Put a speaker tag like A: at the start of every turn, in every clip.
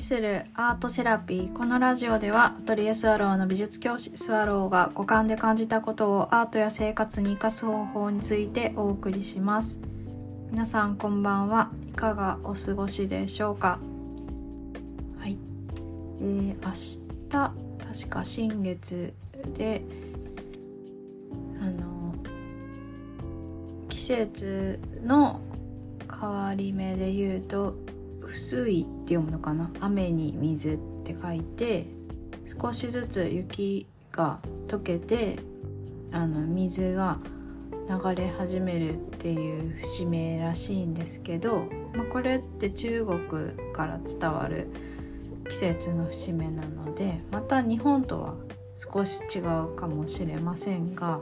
A: するアートセラピーこのラジオではアトリエスワローの美術教師スワローが五感で感じたことをアートや生活に生かす方法についてお送りします。皆さんこんばんは。いかがお過ごしでしょうか？はい。えー、明日確か新月であの季節の変わり目で言うと薄いて読むのかな？雨に水って書いて少しずつ雪が溶けてあの水が流れ始めるっていう節目らしいんですけど、まあ、これって中国から伝わる季節の節目なのでまた日本とは少し違うかもしれませんが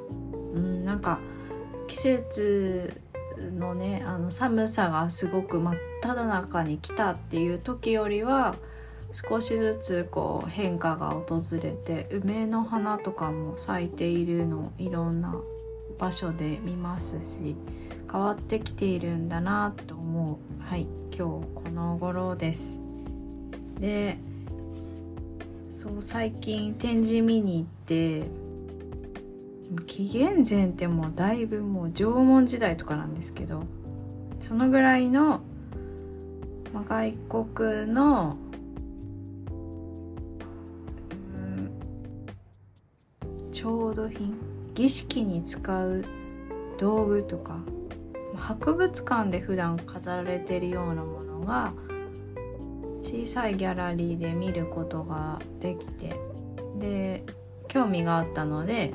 A: うんなんか季節のねあの寒さがすごく真っ只中に来たっていう時よりは少しずつこう変化が訪れて梅の花とかも咲いているのをいろんな場所で見ますし変わってきているんだなと思う。はい今日この頃です。でそう最近展示見に行って紀元前ってもうだいぶもう縄文時代とかなんですけどそのぐらいの、まあ、外国の、うん、調度品儀式に使う道具とか博物館で普段飾られてるようなものが小さいギャラリーで見ることができてで興味があったので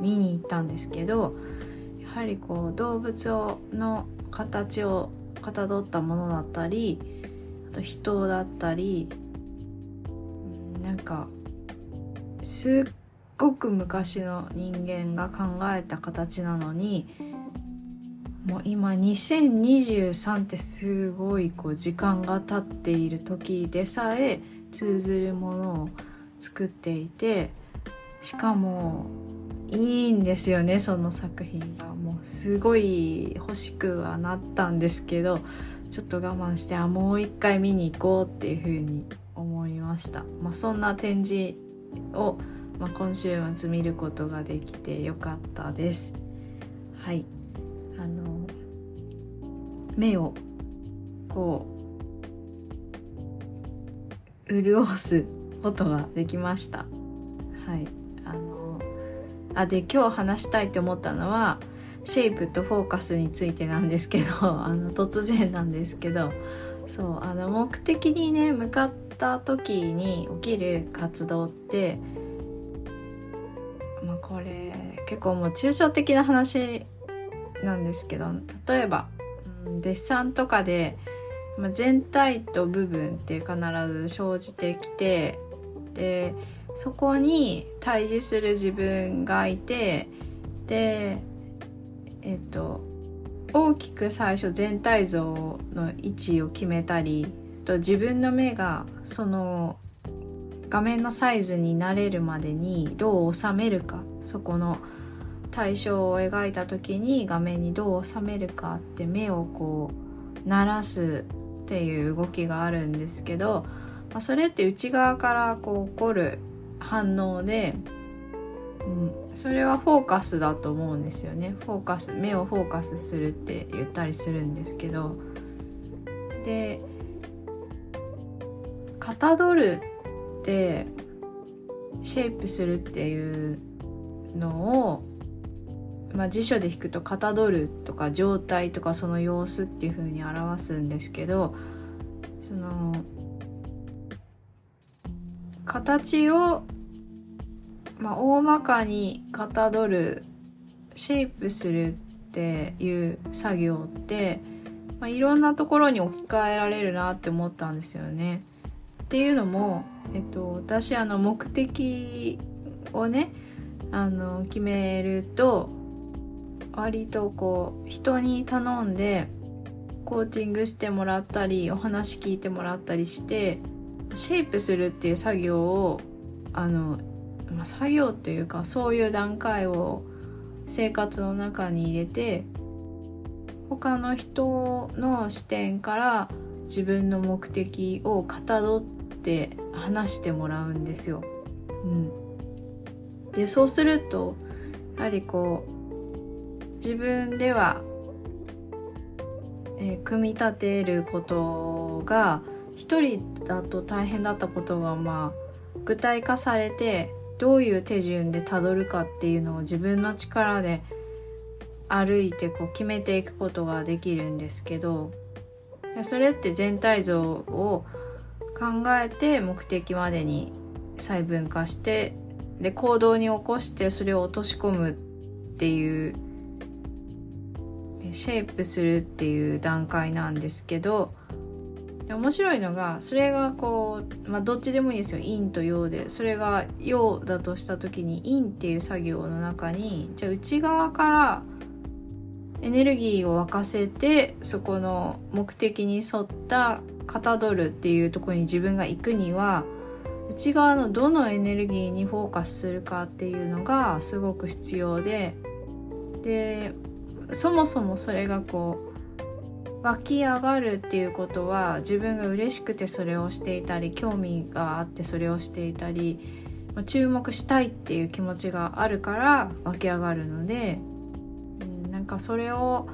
A: 見に行ったんですけどやはりこう動物をの形をかたどったものだったりあと人だったりなんかすっごく昔の人間が考えた形なのにもう今2023ってすごいこう時間が経っている時でさえ通ずるものを作っていてしかもいいんですよねその作品が。もうすごい欲しくはなったんですけどちょっと我慢してあもう一回見に行こうっていうふうに思いました、まあ、そんな展示を、まあ、今週末見ることができてよかったです。はい。あの目をこう潤すことができました。はい。あのあで今日話したいって思ったのはシェイプとフォーカスについてなんですけど あの突然なんですけどそうあの目的にね向かった時に起きる活動ってまあこれ結構もう抽象的な話なんですけど例えば、うん、デッサンとかで、まあ、全体と部分って必ず生じてきてでそこに対峙する自分がいてでえっと大きく最初全体像の位置を決めたりと自分の目がその画面のサイズになれるまでにどう収めるかそこの対象を描いた時に画面にどう収めるかって目をこう鳴らすっていう動きがあるんですけど、まあ、それって内側からこう起こる反応で、うん、それはフォーカスだと思うんですよね。フォーカス目をフォーカスするって言ったりするんですけど。でかたどるってシェイプするっていうのを、まあ、辞書で引くと「かたどる」とか「状態」とかその様子っていうふうに表すんですけどその形を、まあ、大まかにかたどるシェイプするっていう作業って、まあ、いろんなところに置き換えられるなって思ったんですよね。っていうのも、えっと、私あの目的をねあの決めると割とこう人に頼んでコーチングしてもらったりお話聞いてもらったりしてシェイプするっていう作業をあの、まあ、作業っていうかそういう段階を生活の中に入れて他の人の視点から自分の目的をかたどって話してもらうんですよ。うん、でそうするとやはりこう自分では、えー、組み立てることが一人だと大変だったことがまあ具体化されてどういう手順でたどるかっていうのを自分の力で歩いてこう決めていくことができるんですけどそれって全体像を考えて目的までに細分化してで行動に起こしてそれを落とし込むっていうシェイプするっていう段階なんですけど面白いのがそれがこう、まあ、どっちでもいいですよ。陰と陽で。それが陽だとした時に陰っていう作業の中にじゃあ内側からエネルギーを沸かせてそこの目的に沿ったかたどるっていうところに自分が行くには内側のどのエネルギーにフォーカスするかっていうのがすごく必要で。でそもそもそれがこう湧き上がるっていうことは自分が嬉しくてそれをしていたり興味があってそれをしていたり注目したいっていう気持ちがあるから湧き上がるのでなんかそれを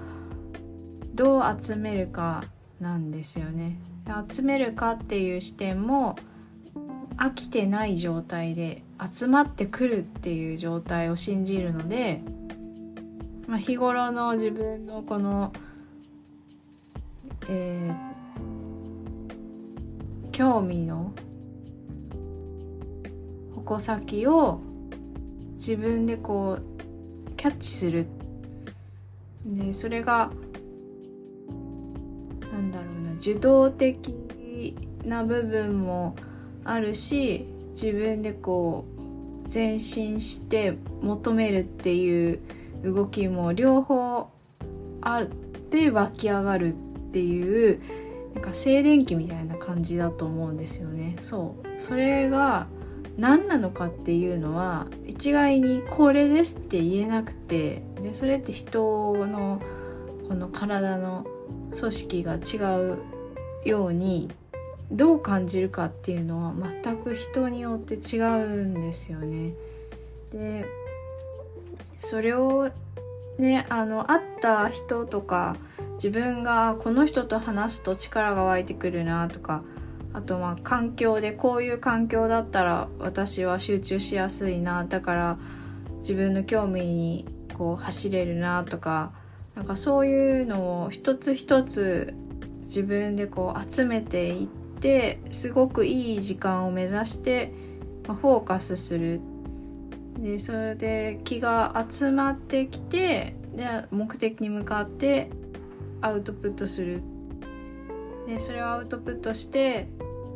A: どう集めるかなんですよね。集めるかっていう視点も飽きてない状態で集まってくるっていう状態を信じるので、まあ、日頃の自分のこの、えー、興味の矛先を自分でこうキャッチするでそれがなんだろうな受動的な部分もあるし自分でこう前進して求めるっていう動きも両方あって湧き上がるってていうなんか静電気みたいな感じだと思うんですよね。そうそれが何なのかっていうのは一概にこれですって言えなくてでそれって人のこの体の組織が違うようにどう感じるかっていうのは全く人によって違うんですよね。でそれをねあの会った人とか自分がこの人と話すと力が湧いてくるなとかあとまあ環境でこういう環境だったら私は集中しやすいなだから自分の興味にこう走れるなとかなんかそういうのを一つ一つ自分でこう集めていってすごくいい時間を目指して、まあ、フォーカスするでそれで気が集まってきてで目的に向かってアウトプットする。でそれをアウトプットして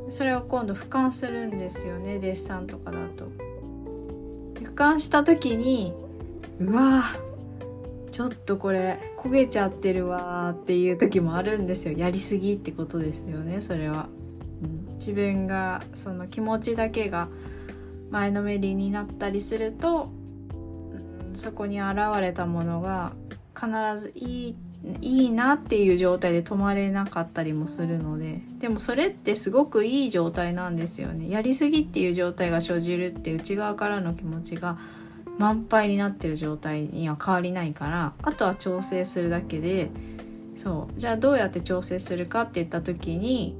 A: それを今度俯瞰するんですよねデッサンとかだと。俯瞰した時にうわちょっとこれ焦げちゃってるわっていう時もあるんですよ。やりすぎってことですよねそれは、うん、自分がその気持ちだけが前のめりになったりすると、うん、そこに現れたものが必ずいいいいなっていう状態で止まれなかったりもするのででもそれってすごくいい状態なんですよね。やりすぎっていう状態が生じるって内側からの気持ちが満杯になってる状態には変わりないからあとは調整するだけでそうじゃあどうやって調整するかって言った時に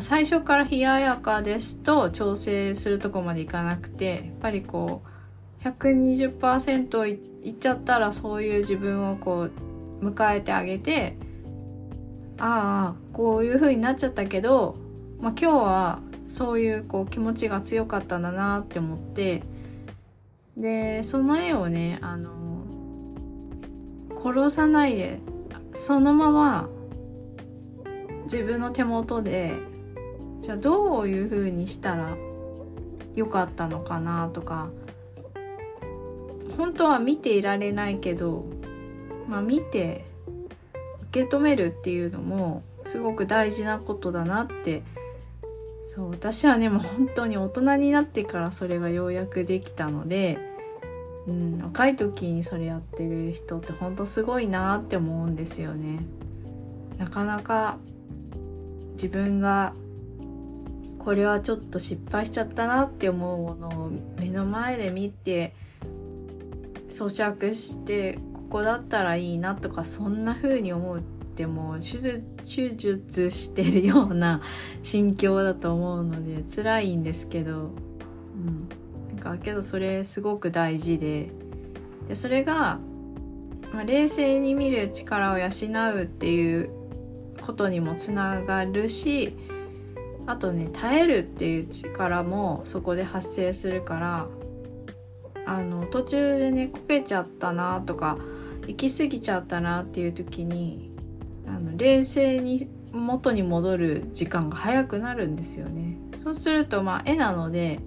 A: 最初から冷ややかですと調整するとこまでいかなくてやっぱりこう120%いいっちゃったらそういう自分をこう迎えてあげてああこういう風になっちゃったけど、まあ、今日はそういうこう気持ちが強かったんだなって思ってでその絵をねあの殺さないでそのまま自分の手元でじゃあどういう風にしたらよかったのかなとか本当は見ていられないけどまあ、見て受け止めるっていうのもすごく大事なことだなってそう私はねもう本当に大人になってからそれがようやくできたので、うん、若い時にそれやってる人って本当すごいなって思うんですよね。なかなか自分がこれはちょっと失敗しちゃったなって思うものを目の前で見て咀嚼してここだったらいいなとかそんな風に思うってもう手術してるような心境だと思うので辛いんですけど、うん、なんかけどそれすごく大事でで。それが、まあ、冷静に見る力を養うっていうことにもつながるしあとね耐えるっていう力もそこで発生するからあの途中でねこけちゃったなとか行き過ぎちゃったなっていう時にあの冷静に元に戻る時間が早くなるんですよね。そうするとまあ絵なので、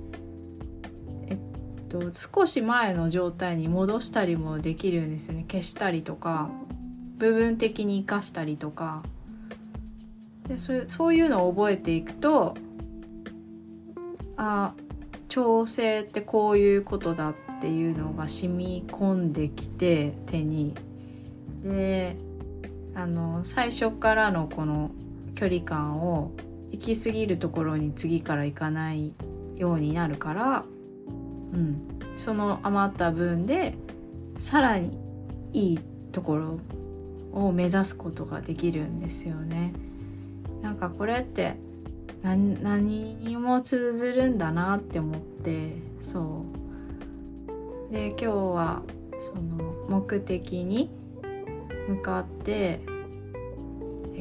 A: えっと、少し前の状態に戻したりもできるんですよね。消したりとか部分的に生かしたりとかでそそういうのを覚えていくとあ調整ってこういうことだっていうのが染み込んできて手にであの最初からのこの距離感を行き過ぎるところに次から行かないようになるから、うん、その余った分でさらにいいところを目指すことができるんですよね。なんかこれって何にも通ずるんだなって思ってそうで今日はその目的に向かって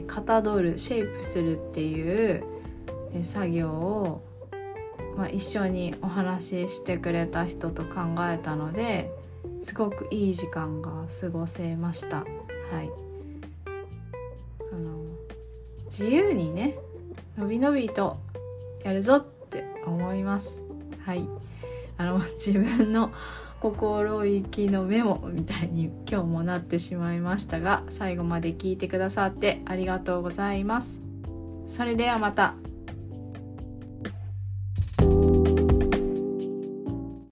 A: かたどるシェイプするっていう作業を、まあ、一緒にお話ししてくれた人と考えたのですごくいい時間が過ごせました。はい自由にねのびのびとやるぞって思います。はい。あの 自分の心意気のメモみたいに今日もなってしまいましたが最後まで聞いてくださってありがとうございます。それではまた。